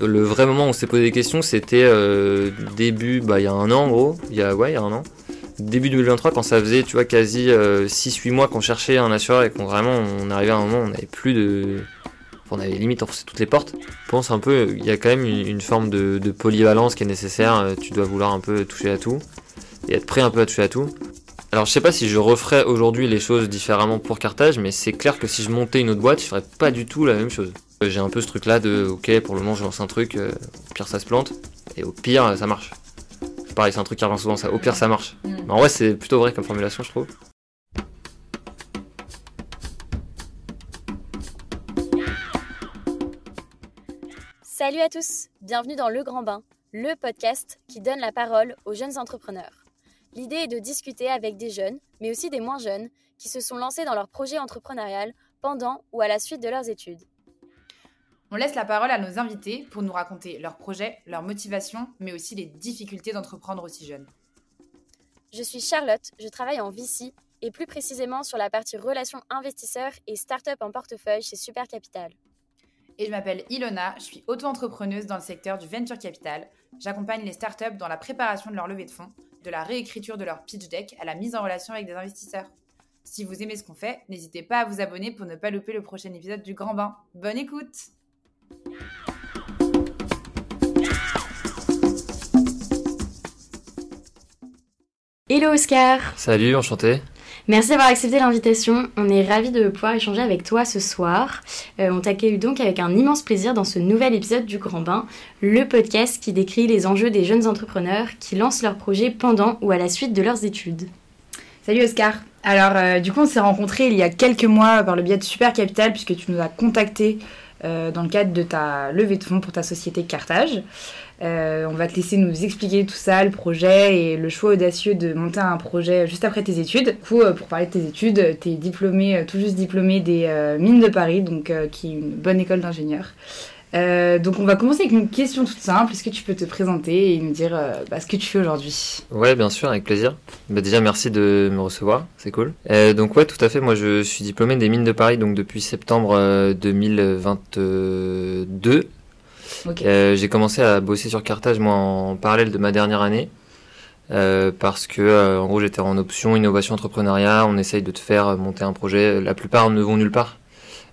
Le vrai moment où on s'est posé des questions, c'était euh, début, bah il y a un an en gros, il y a, ouais, il y a un an. Début 2023, quand ça faisait, tu vois, quasi 6-8 mois qu'on cherchait un assureur et qu'on vraiment, on arrivait à un moment où on n'avait plus de... On avait limite enfoncé toutes les portes. Je pense un peu, il y a quand même une, forme de, de polyvalence qui est nécessaire. Tu dois vouloir un peu toucher à tout et être prêt un peu à toucher à tout. Alors je sais pas si je referais aujourd'hui les choses différemment pour Carthage, mais c'est clair que si je montais une autre boîte, je ferais pas du tout la même chose. J'ai un peu ce truc là de ok pour le moment je lance un truc, euh, au pire ça se plante, et au pire ça marche. Pareil, c'est un truc qui revient souvent ça, au pire ça marche. Mm. Mais en vrai c'est plutôt vrai comme formulation je trouve. Salut à tous, bienvenue dans Le Grand Bain, le podcast qui donne la parole aux jeunes entrepreneurs. L'idée est de discuter avec des jeunes, mais aussi des moins jeunes, qui se sont lancés dans leur projet entrepreneurial pendant ou à la suite de leurs études. On laisse la parole à nos invités pour nous raconter leurs projets, leurs motivations, mais aussi les difficultés d'entreprendre aussi jeune. Je suis Charlotte, je travaille en VC et plus précisément sur la partie relations investisseurs et start-up en portefeuille chez Super Capital. Et je m'appelle Ilona, je suis auto-entrepreneuse dans le secteur du venture capital. J'accompagne les startups dans la préparation de leur levée de fonds, de la réécriture de leur pitch deck à la mise en relation avec des investisseurs. Si vous aimez ce qu'on fait, n'hésitez pas à vous abonner pour ne pas louper le prochain épisode du Grand Bain. Bonne écoute Hello Oscar Salut, enchanté. Merci d'avoir accepté l'invitation. On est ravis de pouvoir échanger avec toi ce soir. Euh, on t'accueille donc avec un immense plaisir dans ce nouvel épisode du Grand Bain, le podcast qui décrit les enjeux des jeunes entrepreneurs qui lancent leurs projets pendant ou à la suite de leurs études. Salut Oscar. Alors euh, du coup on s'est rencontrés il y a quelques mois par le biais de Super Capital puisque tu nous as contacté euh, dans le cadre de ta levée de fonds pour ta société Carthage. Euh, on va te laisser nous expliquer tout ça, le projet et le choix audacieux de monter un projet juste après tes études. Du coup, euh, pour parler de tes études, tu es diplômé, tout juste diplômé des Mines de Paris, donc qui est une bonne école d'ingénieur. Euh, donc on va commencer avec une question toute simple. Est-ce que tu peux te présenter et nous dire euh, bah, ce que tu fais aujourd'hui? Ouais, bien sûr, avec plaisir. Bah, déjà, merci de me recevoir, c'est cool. Euh, donc ouais, tout à fait. Moi, je suis diplômé des mines de Paris, donc depuis septembre euh, 2022. Ok. Euh, j'ai commencé à bosser sur Carthage moi en parallèle de ma dernière année parce que en gros j'étais en option innovation entrepreneuriat. On essaye de te faire monter un projet. La plupart ne vont nulle part.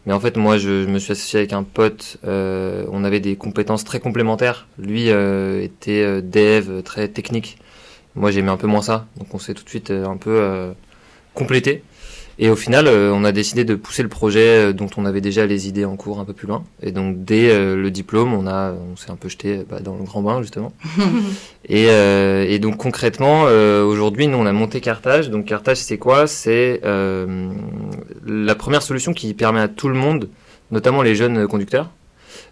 Mais en fait moi je, me suis associé avec un pote. euh, on avait des compétences très complémentaires. Lui euh, était euh, dev très technique. Moi j'aimais un peu moins ça. Donc on s'est tout de suite un peu complété. Et au final, euh, on a décidé de pousser le projet euh, dont on avait déjà les idées en cours un peu plus loin. Et donc, dès euh, le diplôme, on a, on s'est un peu jeté bah, dans le grand bain justement. et, euh, et donc concrètement, euh, aujourd'hui, nous on a monté Carthage. Donc Carthage, c'est quoi? C'est euh, la première solution qui permet à tout le monde, notamment les jeunes conducteurs,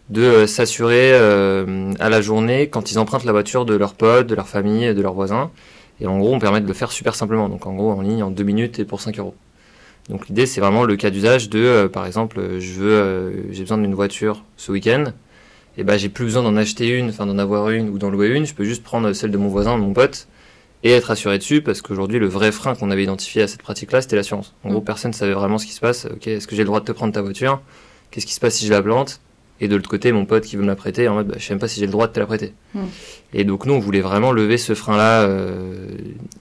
de s'assurer à la journée quand ils empruntent la voiture de leurs potes, de leur famille, de leurs voisins. Et en gros, on permet de le faire super simplement. Donc en gros, en ligne, en deux minutes et pour 5 euros. Donc l'idée, c'est vraiment le cas d'usage de, euh, par exemple, euh, je veux, euh, j'ai besoin d'une voiture ce week-end. Et ben, j'ai plus besoin d'en acheter une, enfin d'en avoir une ou d'en louer une. Je peux juste prendre celle de mon voisin, de mon pote, et être assuré dessus, parce qu'aujourd'hui, le vrai frein qu'on avait identifié à cette pratique-là, c'était l'assurance. En gros, Mm. personne ne savait vraiment ce qui se passe. Ok, est-ce que j'ai le droit de te prendre ta voiture? Qu'est-ce qui se passe si je la plante? Et de l'autre côté, mon pote qui veut me la prêter, en mode, bah, je sais même pas si j'ai le droit de te la prêter. Mm. Et donc nous, on voulait vraiment lever ce frein-là euh,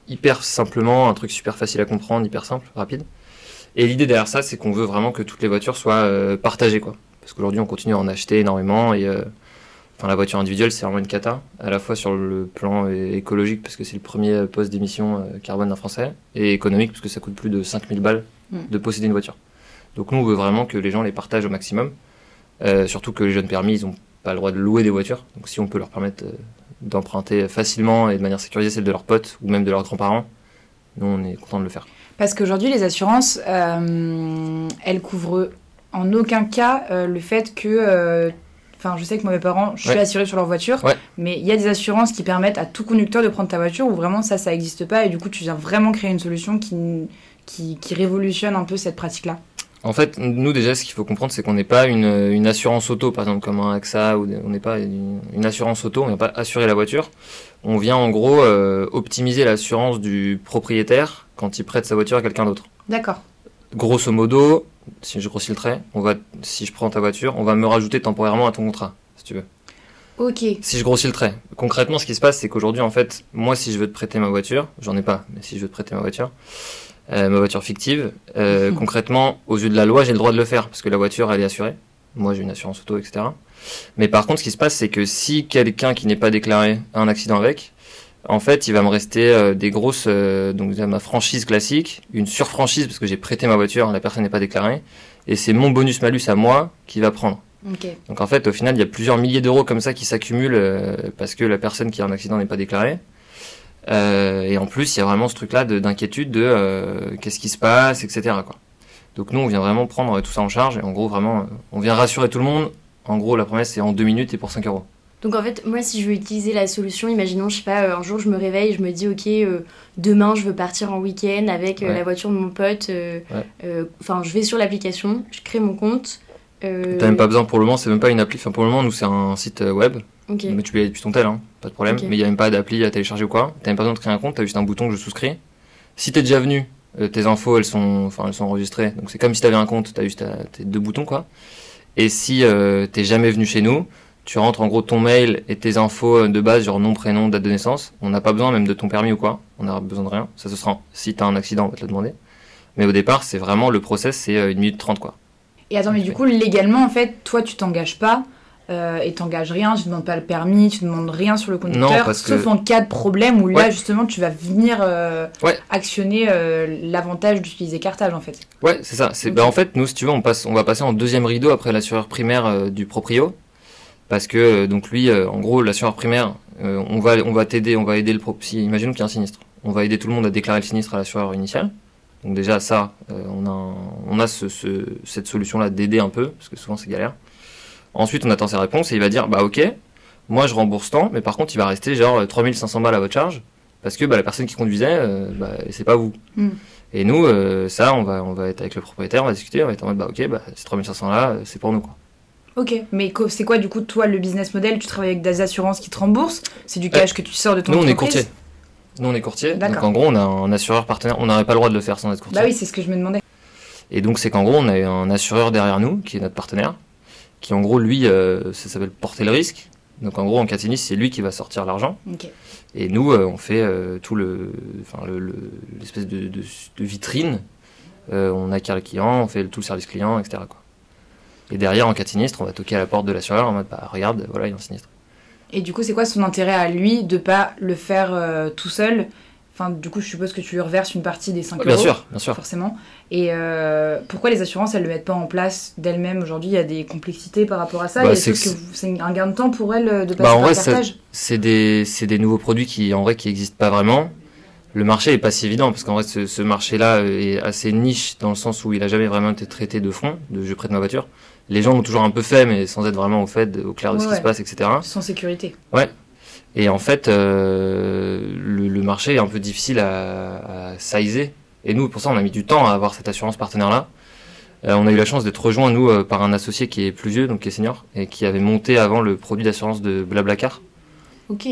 hyper simplement, un truc super facile à comprendre, hyper simple, rapide. Et l'idée derrière ça, c'est qu'on veut vraiment que toutes les voitures soient euh, partagées, quoi. Parce qu'aujourd'hui, on continue à en acheter énormément et euh, enfin, la voiture individuelle, c'est vraiment une cata, à la fois sur le plan é- écologique, parce que c'est le premier poste d'émission euh, carbone d'un Français, et économique, parce que ça coûte plus de 5000 balles Mm. de posséder une voiture. Donc nous, on veut vraiment que les gens les partagent au maximum, Euh, surtout que les jeunes permis, ils n'ont pas le droit de louer des voitures. Donc si on peut leur permettre euh, d'emprunter facilement et de manière sécurisée celle de leurs potes ou même de leurs grands-parents, nous, on est content de le faire. Parce qu'aujourd'hui, les assurances, euh, elles couvrent en aucun cas euh, le fait que. euh, Enfin, je sais que moi, mes parents, je suis Ouais. assurée sur leur voiture, Ouais. mais il y a des assurances qui permettent à tout conducteur de prendre ta voiture où vraiment ça, ça n'existe pas et du coup, tu viens vraiment créer une solution qui, qui, qui révolutionne un peu cette pratique-là. En fait, nous déjà, ce qu'il faut comprendre, c'est qu'on n'est pas une, une assurance auto, par exemple comme un AXA, ou on n'est pas une, une assurance auto, on vient pas assurer la voiture. On vient en gros euh, optimiser l'assurance du propriétaire quand il prête sa voiture à quelqu'un d'autre. D'accord. Grosso modo, si je grossis le trait, on va, si je prends ta voiture, on va me rajouter temporairement à ton contrat, si tu veux. Ok. Si je grossis le trait. Concrètement, ce qui se passe, c'est qu'aujourd'hui, en fait, moi, si je veux te prêter ma voiture, j'en ai pas, mais si je veux te prêter ma voiture, euh, ma voiture fictive, euh, concrètement, aux yeux de la loi, j'ai le droit de le faire parce que la voiture, elle est assurée. Moi, j'ai une assurance auto, etc. Mais par contre, ce qui se passe, c'est que si quelqu'un qui n'est pas déclaré a un accident avec, en fait, il va me rester euh, des grosses, euh, donc ma franchise classique, une surfranchise parce que j'ai prêté ma voiture, la personne n'est pas déclarée, et c'est mon bonus malus à moi qui va prendre. Donc en fait, au final, il y a plusieurs milliers d'euros comme ça qui s'accumulent euh, parce que la personne qui a un accident n'est pas déclarée. Euh, et en plus, il y a vraiment ce truc-là de- d'inquiétude de, qu'est-ce qui se passe, etc. Quoi. Donc nous, on vient vraiment prendre tout ça en charge et en gros, vraiment, on vient rassurer tout le monde. En gros, la promesse, c'est en deux minutes et pour 5 euros. Donc en fait, moi, si je veux utiliser la solution, imaginons, je sais pas, euh, un jour je me réveille, je me dis, ok, euh, demain je veux partir en week-end avec euh, Ouais. la voiture de mon pote. Ouais. Enfin, je vais sur l'application, je crée mon compte. T'as même pas besoin pour le moment, c'est même pas une appli. Enfin, pour le moment, nous, c'est un site web. Ok. Mais tu peux y aller depuis ton tel, hein, pas de problème. Mais il n'y a même pas d'appli à télécharger ou quoi. T'as même pas besoin de créer un compte, t'as juste un bouton que je souscris. Si t'es déjà venu, tes infos elles sont, enfin, elles sont enregistrées. Donc c'est comme si t'avais un compte, t'as juste tes deux boutons quoi. Et si euh, t'es jamais venu chez nous, tu rentres en gros ton mail et tes infos de base, genre nom, prénom, date de naissance. On n'a pas besoin même de ton permis ou quoi. On n'a besoin de rien. Ça ce sera si t'as un accident, on va te le demander. Mais au départ, c'est vraiment le process, c'est euh, une minute trente quoi. Et attends, mais du coup, légalement, en fait, toi, tu t'engages pas. euh, et t'engages rien, tu demandes pas le permis, tu demandes rien sur le conducteur, parce que- sauf en cas de problème où là Ouais. justement tu vas venir euh, Ouais. actionner euh, l'avantage d'utiliser cartage en fait. Ouais, c'est ça. C'est bah, en fait nous si tu veux on passe on va passer en deuxième rideau après l'assureur primaire du proprio parce que euh, donc lui euh, en gros l'assureur primaire euh, on va on va t'aider, on va aider le si imaginons qu'il y a un sinistre. On va aider tout le monde à déclarer le sinistre à l'assureur initial. Donc déjà ça on a un- on a ce, ce- cette solution là d'aider un peu parce que souvent c'est galère. Ensuite on attend ses réponses et il va dire bah OK, moi je rembourse tant mais par contre il va rester genre euh, 3500 balles à votre charge parce que bah, la personne qui conduisait euh, bah, c'est pas vous. Hmm. Et nous, euh, ça, on va, on va être avec le propriétaire, on va discuter, on va être en mode, bah ok, bah, ces 3500 là, c'est pour nous quoi. Ok, mais c'est quoi du coup toi le business model? Tu travailles avec des assurances qui te remboursent? C'est du cash que tu sors de ton Nous, on est entreprise? courtier. Nous, on est courtier. D'accord. Donc en gros, on a un assureur partenaire, on n'aurait pas le droit de le faire sans être courtier. Bah oui, c'est ce que je me demandais. Et donc, c'est qu'en gros, on a un assureur derrière nous, qui est notre partenaire, qui en gros, lui, euh, ça s'appelle porter le risque. Donc en gros, en cas de sinistre, c'est lui qui va sortir l'argent. Ok. Et nous, euh, on fait euh, tout le, enfin le, le- l'espèce de, de, de vitrine. Euh, on acquiert le client, on fait tout le service client, etc. Quoi. Et derrière, en cas de sinistre, on va toquer à la porte de l'assureur en mode, bah regarde, voilà, il y a un sinistre. Et du coup, c'est quoi son intérêt à lui de pas le faire euh, tout seul? Enfin, du coup, je suppose que tu lui reverses une partie des 5 Ouais, euros. bien sûr, bien sûr. Forcément. Et euh, pourquoi les assurances, elles le mettent pas en place d'elles-mêmes? Aujourd'hui Il y a des complexités par rapport à ça. Bah, c'est que c'est un gain de temps pour elles euh, de passer Bah, en par vrai, cartage C'est des, nouveaux produits qui, en vrai, qui n'existent pas vraiment. Le marché est pas si évident parce qu'en vrai, ce, ce marché-là est assez niche dans le sens où il a jamais vraiment été traité de fond, de je prête ma voiture. Les gens l'ont toujours un peu fait, mais sans être vraiment au fait, au clair de ce Ouais, qui se ouais. passe, etc. Sans sécurité. Et en fait, euh, le, le marché est un peu difficile à, à sizer. Et nous, pour ça, on a mis du temps à avoir cette assurance partenaire-là. Euh, on a eu la chance d'être rejoint, nous, euh, par un associé qui est plus vieux, donc qui est senior, et qui avait monté avant le produit d'assurance de Blablacar. Ok.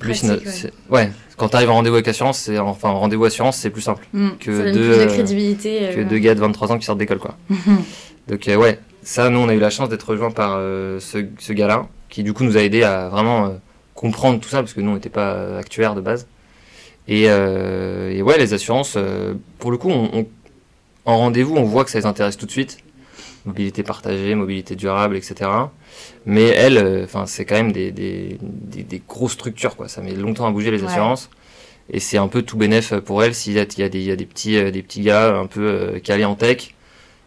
Pratique, no- ouais. ouais. quand tu arrives en rendez-vous avec assurance, c'est enfin en rendez-vous assurance, c'est plus simple Hmm. que deux, plus de crédibilité. que deux gars de 23 ans qui sortent d'école, quoi. Donc ouais, ça, nous, on a eu la chance d'être rejoint par euh, ce, ce gars-là, qui du coup nous a aidé à vraiment euh, comprendre tout ça, parce que nous, on n'était pas euh, actuaires de base. Et, et ouais, les assurances, pour le coup, on, on- en rendez-vous, on voit que ça les intéresse tout de suite. Mobilité partagée, mobilité durable, etc. Mais elles, enfin, c'est quand même des, des, des, des grosses structures, quoi. Ça met longtemps à bouger les Ouais. assurances. Et c'est un peu tout bénef pour elles s'il y a, y des, il y a des petits, des petits gars un peu calés en tech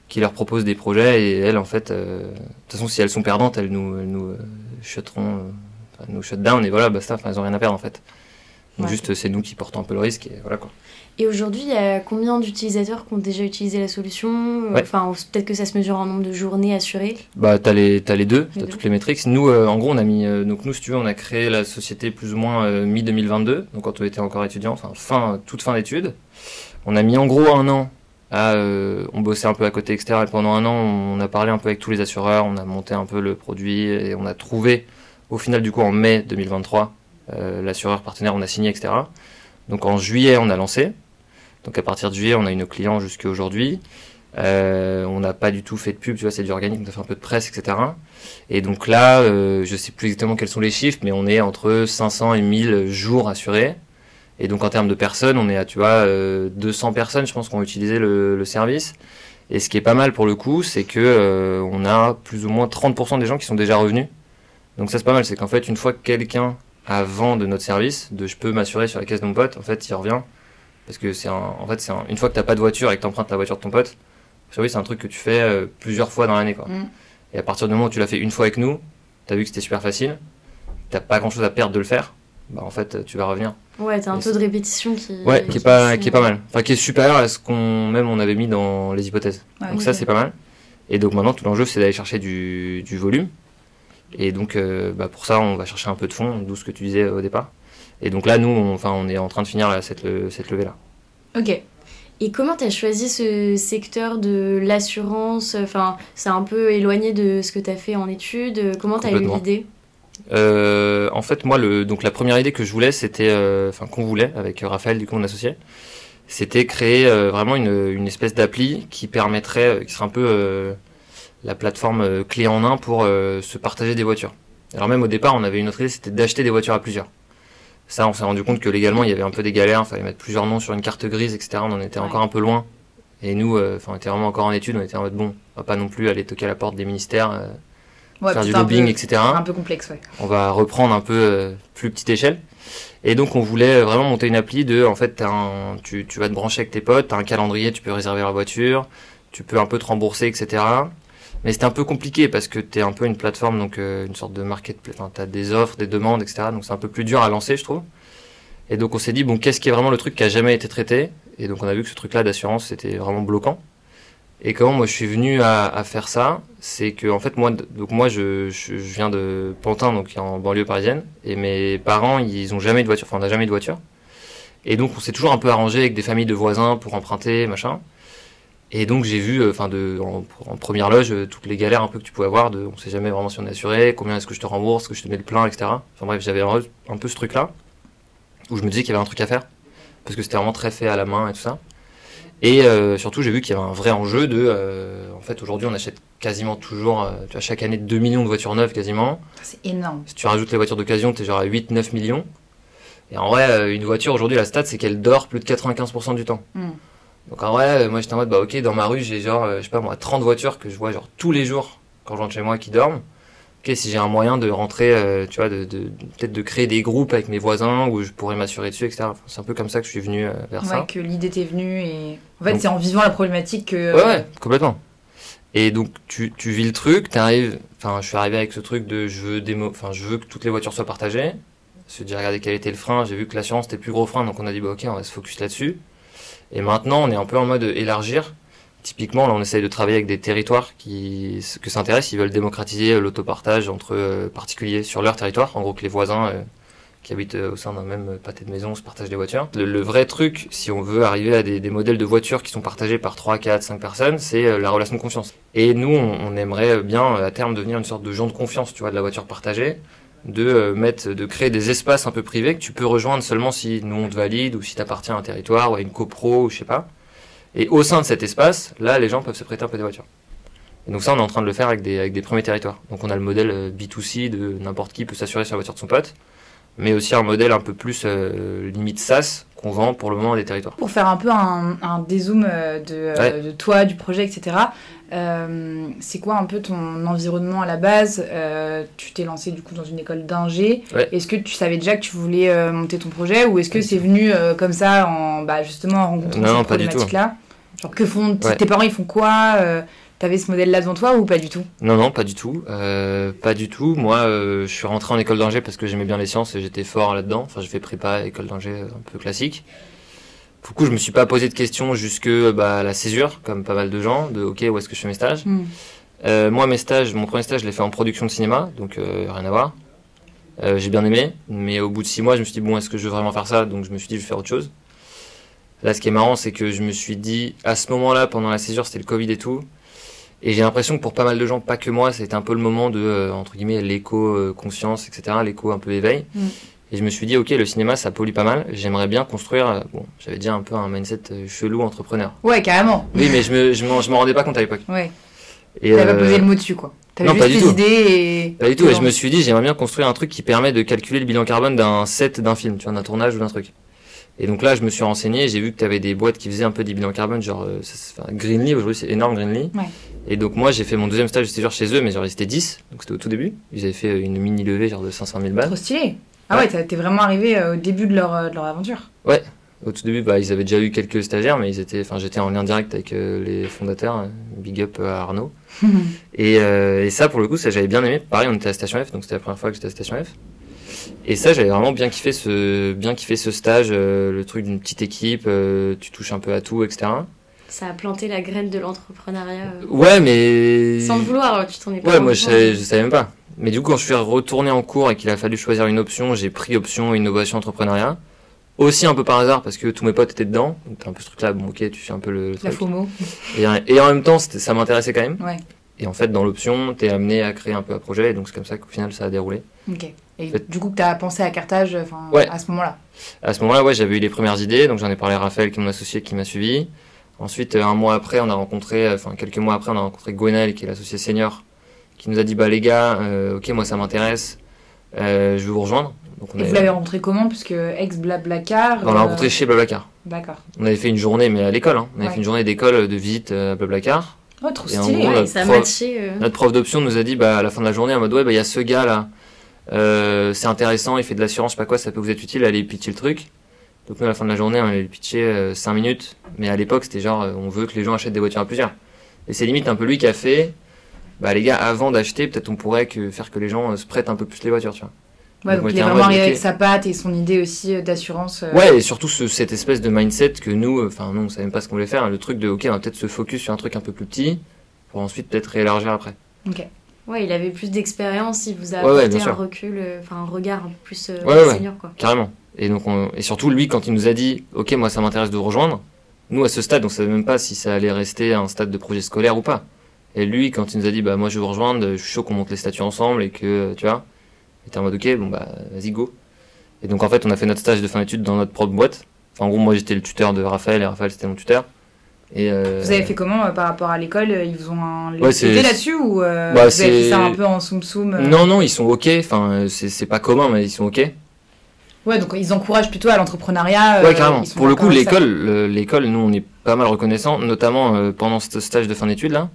qui leur proposent des projets et elles, en fait, euh, de toute façon, si elles sont perdantes, elles nous, elles nous euh, shutteront, euh, nous shut down et voilà, basta, enfin, elles ont rien à perdre en fait. Donc Ouais. juste, c'est nous qui portons un peu le risque et voilà quoi. Et aujourd'hui, il y a combien d'utilisateurs qui ont déjà utilisé la solution? Ouais. Enfin, peut-être que ça se mesure en nombre de journées assurées. Bah, t'as les, t'as les deux, t'as toutes les métriques. Nous, euh, en gros, on a mis, donc nous, si tu veux, on a créé la société plus ou moins euh, mi-2022, donc quand on était encore étudiant, enfin, fin, toute fin d'études. On a mis en gros un an à, euh, on bossait un peu à côté, etc. Et pendant un an, on a parlé un peu avec tous les assureurs, on a monté un peu le produit et on a trouvé, au final, du coup, en mai 2023, euh, l'assureur partenaire, on a signé, etc. Donc en juillet, on a lancé. Donc à partir de juillet, on a eu nos clients jusqu'à aujourd'hui. Euh, on n'a pas du tout fait de pub, tu vois, c'est du organique, on a fait un peu de presse, etc. Et donc là, je sais plus exactement quels sont les chiffres, mais on est entre 500 et 1000 jours assurés. Et donc en termes de personnes, on est à, tu vois, euh, 200 personnes, je pense, qui ont utilisé le, le service. Et ce qui est pas mal pour le coup, c'est que euh, on a plus ou moins 30% des gens qui sont déjà revenus. Donc ça c'est pas mal, c'est qu'en fait une fois que quelqu'un a vend de notre service, de je peux m'assurer sur la caisse de mon pote, en fait il revient. Parce que c'est un, en fait c'est un- une fois que t'as pas de voiture et que t'empruntes la voiture de ton pote, oui c'est un truc que tu fais euh, plusieurs fois dans l'année quoi. Mm. Et à partir du moment où tu l'as fait une fois avec nous, t'as vu que c'était super facile, t'as pas grand chose à perdre de le faire, bah en fait tu vas revenir. Ouais, t'as un taux de répétition qui. Ouais, qui est pas, qui est pas mal. Enfin, qui est supérieur à ce qu'on même on avait mis dans les hypothèses. Ouais, donc ça, c'est pas mal. Et donc maintenant, tout l'enjeu, c'est d'aller chercher du, du volume. Et donc, euh, bah, pour ça, on va chercher un peu de fonds, d'où ce que tu disais au départ. Et donc là, nous, on, enfin, on est en train de finir là, cette, cette levée-là. Ok. Et comment t'as choisi ce secteur de l'assurance? Enfin, c'est un peu éloigné de ce que t'as fait en études. Comment t'as eu Complètement. l'idée? Euh, en fait, moi, le, donc la première idée que je voulais, c'était, euh, enfin, qu'on voulait avec Raphaël, du coup, mon associé, c'était créer euh, vraiment une, une espèce d'appli qui permettrait, qui serait un peu la plateforme clé en un pour se partager des voitures. Alors même au départ, on avait une autre idée, c'était d'acheter des voitures à plusieurs. Ça, on s'est rendu compte que légalement, il y avait un peu des galères, il fallait mettre plusieurs noms sur une carte grise, etc. On en était Ouais. encore un peu loin. Et nous, enfin, on était vraiment encore en études, on était en mode bon, on va pas non plus aller toquer à la porte des ministères, Ouais, faire du lobbying, peu- etc Un peu complexe, ouais. on va reprendre un peu euh, plus petite échelle. Et donc on voulait vraiment monter une appli de, en fait, t'as un, tu, tu vas te brancher avec tes potes, tu as un calendrier, tu peux réserver la voiture, tu peux un peu te rembourser, etc. Mais c'était un peu compliqué parce que tu es un peu une plateforme, donc euh, une sorte de marketplace, enfin, tu as des offres, des demandes, etc. Donc c'est un peu plus dur à lancer, je trouve. Et donc on s'est dit, bon, qu'est-ce qui est vraiment le truc qui a jamais été traité? Et donc on a vu que ce truc-là d'assurance, c'était vraiment bloquant. Et comment moi je suis venu à, faire ça, c'est que en fait moi, donc moi je, je, viens de Pantin, donc en banlieue parisienne, et mes parents ils ont jamais de voiture, enfin on n'a jamais de voiture. Et donc on s'est toujours un peu arrangé avec des familles de voisins pour emprunter, machin. Et donc j'ai vu, euh, enfin de en, première loge, euh, toutes les galères un peu que tu pouvais avoir, de on sait jamais vraiment si on est assuré, combien est-ce que je te rembourse, est-ce que je te mets le plein, etc. Enfin bref, j'avais un, un peu ce truc-là, où je me disais qu'il y avait un truc à faire, parce que c'était vraiment très fait à la main et tout ça. Et euh, surtout, j'ai vu qu'il y avait un vrai enjeu de. euh, en fait, aujourd'hui, on achète quasiment toujours, euh, tu vois, chaque année 2 millions de voitures neuves quasiment. C'est énorme. Si tu rajoutes les voitures d'occasion, t'es genre à 8-9 millions. Et en vrai, une voiture aujourd'hui, la stat, c'est qu'elle dort plus de 95% du temps. Hmm. Donc en vrai, moi j'étais en mode, bah ok, dans ma rue, j'ai genre, je sais pas moi, 30 voitures que je vois genre tous les jours quand je rentre chez moi qui dorment. Ok, si j'ai un moyen de rentrer, euh, tu vois, de, de- peut-être de créer des groupes avec mes voisins où je pourrais m'assurer dessus, etc. Enfin, c'est un peu comme ça que je suis venu euh, vers ça. Ouais, que l'idée t'est venue et. En fait, c'est en vivant la problématique que. Ouais, ouais, complètement. Et donc, tu, tu vis le truc, t'arrives, enfin, je suis arrivé avec ce truc de je veux démo, enfin, je veux que toutes les voitures soient partagées. J'ai regardé quel était le frein, j'ai vu que l'assurance était le plus gros frein, donc on a dit, bah, ok, on va se focus là-dessus. Et maintenant, on est un peu en mode élargir. Typiquement, là, on essaye de travailler avec des territoires qui, s'intéressent, ils veulent démocratiser l'autopartage entre euh, particuliers sur leur territoire. En gros, que les voisins euh, qui habitent euh, au sein d'un même pâté de maison se partagent des voitures. Le, vrai truc, si on veut arriver à des, modèles de voitures qui sont partagés par 3, 4, 5 personnes, c'est euh, la relation de confiance. Et nous, on, aimerait bien euh, à terme devenir une sorte de gens de confiance, tu vois, de la voiture partagée, de euh, mettre, de créer des espaces un peu privés que tu peux rejoindre seulement si nous on te valide ou si tu appartiens à un territoire ou à une copro ou je sais pas. Et au sein de cet espace, là, les gens peuvent se prêter un peu des voitures. Et donc ça, on est en train de le faire avec des, avec des premiers territoires. Donc on a le modèle euh, B2C de n'importe qui peut s'assurer sur la voiture de son pote, mais aussi un modèle un peu plus euh, limite SaaS qu'on vend pour le moment à des territoires. Pour faire un peu un, un dézoom euh, de, Ouais. de toi, du projet, etc. euh, c'est quoi un peu ton environnement à la base? Euh, Tu t'es lancé du coup dans une école d'ingé. Ouais. Est-ce que tu savais déjà que tu voulais monter ton projet ou est-ce que c'est venu comme ça en bah, justement en rencontrant Non, non, cette pas du tout. problématique-là? Genre que font Ouais. tes parents Ils font quoi Euh, T'avais ce modèle-là devant toi ou pas du tout? Non, non, pas du tout. Euh, pas du tout. Moi, euh, je suis rentré en école d'ingé parce que j'aimais bien les sciences et j'étais fort là-dedans. Enfin, j'ai fait prépa, école d'ingé euh, un peu classique. Du coup, je me suis pas posé de questions jusque bah, la césure, comme pas mal de gens, de OK, où est-ce que je fais mes stages? Euh, moi, mes stages, mon premier stage, je l'ai fait en production de cinéma, donc rien à voir. J'ai bien aimé, mais au bout de six mois, je me suis dit, bon, est-ce que je veux vraiment faire ça? Donc je me suis dit, je vais faire autre chose. Là, ce qui est marrant, c'est que je me suis dit, à ce moment-là, pendant la césure, c'était le Covid et tout. Et j'ai l'impression que pour pas mal de gens, pas que moi, c'était un peu le moment de, euh, entre guillemets, l'éco-conscience, etc., l'éco un peu éveil. Mm. Et je me suis dit, ok, le cinéma, ça pollue pas mal. J'aimerais bien construire. euh, Bon, j'avais déjà un peu un mindset euh, chelou entrepreneur. Ouais, carrément. Oui, mais je me, je m'en, je m'en rendais pas compte à l'époque. Ouais. Et, T'avais pas posé le mot dessus, quoi. T'avais non, pas du tout. idées et. Pas du tout. Et je me suis dit, j'aimerais bien construire un truc qui permet de calculer le bilan carbone d'un set d'un film, tu vois, d'un tournage ou d'un truc. Et donc là, je me suis renseigné, j'ai vu que tu avais des boîtes qui faisaient un peu des bilans carbone, genre euh, enfin, Greenly, aujourd'hui c'est énorme Greenly. Ouais. Et donc moi, j'ai fait mon deuxième stage de séjour chez eux, mais genre ils étaient 10, donc c'était au tout début. Ils avaient fait euh, une mini levée genre de 500 000 balles. Trop stylé. Ah ouais, t'as- t'es vraiment arrivé euh, au début de leur, de leur aventure. Au tout début, bah, ils avaient déjà eu quelques stagiaires, mais ils étaient, enfin, j'étais en lien direct avec euh, les fondateurs. euh, Big up à Arnaud. Et, euh, et ça, pour le coup, ça j'avais bien aimé. Pareil, on était à Station F, donc c'était la première fois que j'étais à Station F. Et ça, j'avais vraiment bien kiffé ce, bien kiffé ce stage, euh, le truc d'une petite équipe, euh, tu touches un peu à tout, etc. Ça a planté la graine de l'entrepreneuriat. euh, Ouais, mais. Sans le vouloir, tu t'en es pas Ouais, moi je savais, je savais même pas. Mais du coup, quand je suis retourné en cours et qu'il a fallu choisir une option, j'ai pris option innovation entrepreneuriat. Aussi un peu par hasard parce que tous mes potes étaient dedans. Donc t'as un peu ce truc-là, bon ok, tu fais un peu le, le La truc. FOMO. Et, et en même temps, ça m'intéressait quand même. Ouais. Et en fait, dans l'option, t'es amené à créer un peu un projet. Et donc c'est comme ça qu'au final, ça a déroulé. Ok. Et fait- du coup, que t'as pensé à Carthage Ouais. à ce moment-là. À ce moment-là, ouais, j'avais eu les premières idées. Donc j'en ai parlé à Raphaël, qui est mon associé, qui m'a suivi. Ensuite, euh, un mois après, on a rencontré, euh, enfin quelques mois après, on a rencontré Gwenel, qui est l'associé senior, qui nous a dit bah les gars, euh, ok, moi ça m'intéresse, euh, je vais vous rejoindre. Donc on, Et avait- vous l'avez rencontré comment? Puisque ex-Blablacar. on l'a rencontré chez Blablacar. D'accord. On avait fait une journée, mais à l'école. Hein. On avait Ouais. fait une journée d'école de visite à Blablacar. Oh, trop Et en stylé. gros, Ouais, la ça a prof- matché. euh, Notre prof d'option nous a dit bah, à la fin de la journée en mode ouais, bah il y a ce gars là, euh, c'est intéressant, il fait de l'assurance, je sais pas quoi, ça peut vous être utile, allez pitcher le truc. Donc nous à la fin de la journée, on allait le pitcher 5 minutes, mais à l'époque c'était genre euh, on veut que les gens achètent des voitures à plusieurs. Et c'est limite un peu lui qui a fait bah les gars avant d'acheter, peut-être on pourrait que faire que les gens euh, se prêtent un peu plus les voitures, tu vois. Ouais, Donc, donc on il est vraiment arrivé avec sa patte et son idée aussi euh, d'assurance. euh, Ouais, et surtout ce- cette espèce de mindset que nous, euh, enfin nous on savait même pas ce qu'on voulait faire, hein, le truc de ok on va peut-être se focus sur un truc un peu plus petit pour ensuite peut-être réélargir après. Ok. Ouais, il avait plus d'expérience, il vous a Ouais, ouais, apporté bien un sûr. recul, euh, enfin un regard un peu plus euh, Ouais, ouais. senior quoi. Carrément. Et donc on- et surtout lui quand il nous a dit ok moi ça m'intéresse de vous rejoindre, nous à ce stade on savait même pas si ça allait rester un stade de projet scolaire ou pas. Et lui quand il nous a dit bah moi je vais vous rejoindre, je suis chaud qu'on monte les statuts ensemble et que tu vois, il était en mode ok bon bah vas-y go. Et donc en fait on a fait notre stage de fin d'études dans notre propre boîte. Enfin, en gros moi j'étais le tuteur de Raphaël et Raphaël c'était mon tuteur. Et euh, Vous avez fait comment euh, par rapport à l'école euh, Ils vous ont un... Ouais, aidé là-dessus ou euh, Bah, vous avez fait ça un peu en soum soum Non non ils sont ok. Enfin c'est pas commun mais ils sont ok. Ouais, donc ils encouragent plutôt à l'entrepreneuriat. Ouais, carrément. Pour le coup, l'école, le- l'école, nous, on est pas mal reconnaissant, notamment pendant ce stage de fin d'études là.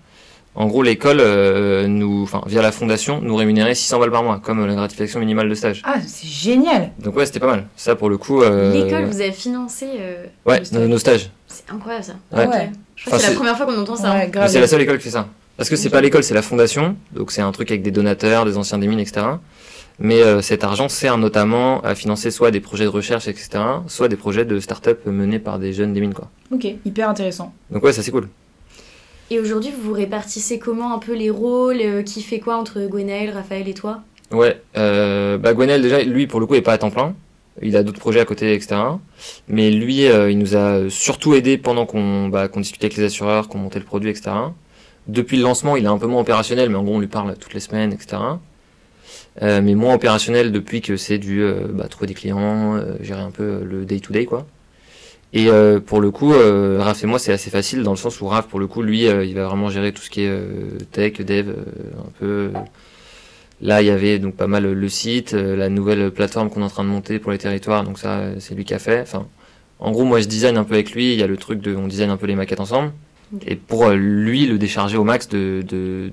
En gros, l'école, euh, nous, enfin, via la fondation, nous rémunérait 600 balles par mois, comme la gratification minimale de stage. Ah, c'est génial Donc ouais, c'était pas mal. Ça, pour le coup. euh, L'école vous a financé, euh, Ouais, nos, nos stages. c'est incroyable ça. Ouais. Ok. Ouais. Je crois que Enfin, c'est c'est- la première fois qu'on entend ça. hein. Ouais. C'est la seule école qui fait ça. Parce que c'est pas l'école, c'est la fondation. Donc c'est un truc avec des donateurs, des anciens des mines, etc. Mais euh, cet argent sert notamment à financer soit des projets de recherche, etc., soit des projets de start-up menés par des jeunes des mines, quoi. Ok, hyper intéressant. Donc ouais, ça c'est cool. Et aujourd'hui, vous vous répartissez comment un peu les rôles euh, Qui fait quoi entre Gwenaël, Raphaël et toi? Ouais, euh, bah Gwenel déjà, lui pour le coup est pas à temps plein. Il a d'autres projets à côté, etc. Mais lui, euh, il nous a surtout aidé pendant qu'on bah, qu'on discutait avec les assureurs, qu'on montait le produit, etc. Depuis le lancement, il est un peu moins opérationnel, mais en gros on lui parle toutes les semaines, etc. Euh, mais moins opérationnel depuis que c'est du bah, trouver des clients, gérer un peu le day to day quoi. Et euh, pour le coup, euh, Raph et moi c'est assez facile dans le sens où Raph pour le coup lui euh, il va vraiment gérer tout ce qui est euh, tech, dev, euh, un peu. Là, il y avait donc pas mal le site, euh, la nouvelle plateforme qu'on est en train de monter pour les territoires, donc ça, c'est lui qui a fait. Enfin, en gros, moi, je design un peu avec lui. Il y a le truc de, on design un peu les maquettes ensemble, et pour lui, le décharger au max de, de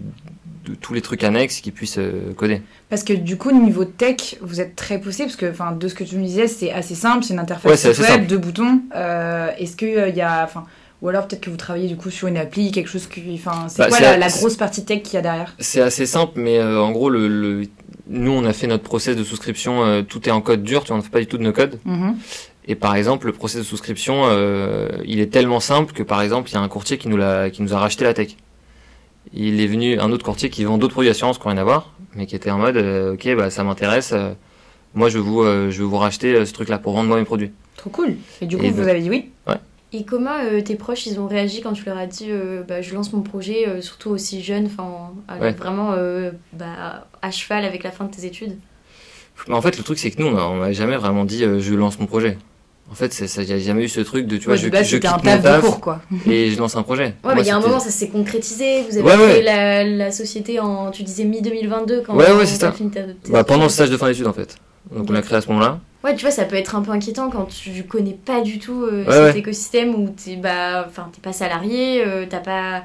tous les trucs annexes qu'il puisse euh, coder. Parce que du coup, niveau tech, vous êtes très poussé, parce que enfin, de ce que tu me disais, c'est assez simple, c'est une interface Ouais, web, simple. deux boutons. Euh, Est-ce qu'il y a. Enfin, ou alors peut-être que vous travaillez du coup sur une appli, quelque chose qui. Enfin, c'est Bah, quoi la, grosse partie tech qu'il y a derrière? C'est assez simple, mais euh, en gros, le, le, nous, on a fait notre process de souscription, euh, tout est en code dur, tu vois, on ne fait pas du tout de no code. Mhm. Et par exemple, le process de souscription, euh, il est tellement simple que par exemple, il y a un courtier qui nous, qui nous a racheté la tech. Il est venu un autre courtier qui vend d'autres produits d'assurance qui n'ont rien à voir, mais qui était en mode, euh, ok, bah ça m'intéresse, euh, moi je vous, euh, je veux vous racheter euh, ce truc-là pour vendre moi mes produits. Trop cool. Et du coup, Et vous avez dit oui Et comment euh, tes proches ils ont réagi quand tu leur as dit euh, bah, je lance mon projet, euh, surtout aussi jeune, enfin Ouais. vraiment euh, bah, à cheval avec la fin de tes études? En fait, le truc, c'est que nous, on n'a jamais vraiment dit euh, je lance mon projet. En fait, il n'y a jamais eu ce truc de tu vois, Ouais, je, base, quitte un mon taf taf cours, quoi. et je lance un projet. Ouais, mais il y a un moment, ça s'est concrétisé. Vous avez Ouais, La, la société en, tu disais, mi-2022 quand Ouais, ouais, c'est ça. fini ta- Bah, pendant le stage de fin d'études, en fait. Donc, on l'a créé à ce moment-là. Ouais, tu vois, ça peut être un peu inquiétant quand tu connais pas du tout euh, Ouais, cet ouais. écosystème où t'es bah, enfin, t'es pas salarié, euh, t'as pas,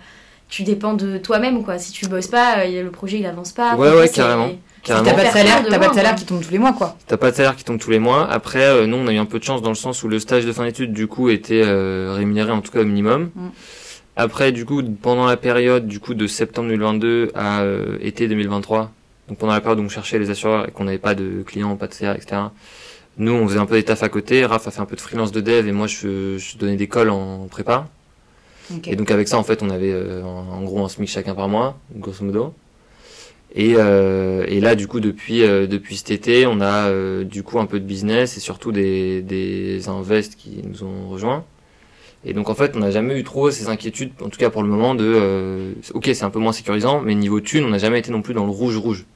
tu dépends de toi-même quoi. Si tu bosses pas, euh, y a- le projet il avance pas. Ouais, ouais. Carrément. T'as pas de salaire, t'as pas de salaire qui tombe tous les mois, quoi. T'as pas de salaire qui tombe tous les mois. Après, euh, nous, on a eu un peu de chance dans le sens où le stage de fin d'études, du coup, était euh, rémunéré en tout cas au minimum. Mm. Après, du coup, pendant la période du coup de septembre 2022 à euh, été 2023, donc pendant la période où on cherchait les assureurs et qu'on n'avait pas de clients, pas de CA, etc. Nous, on faisait un peu des tafs à côté. Raph a fait un peu de freelance de dev et moi, je, je donnais des calls en prépa. Ok. Et donc avec ça, en fait, on avait euh, en, en gros un SMIC chacun par mois, grosso modo. Et, euh, et là, du coup, depuis euh, depuis cet été, on a euh, du coup un peu de business et surtout des des invests qui nous ont rejoints. Et donc en fait, on n'a jamais eu trop ces inquiétudes, en tout cas pour le moment, de euh, ok, c'est un peu moins sécurisant, mais niveau thune, on n'a jamais été non plus dans le rouge rouge.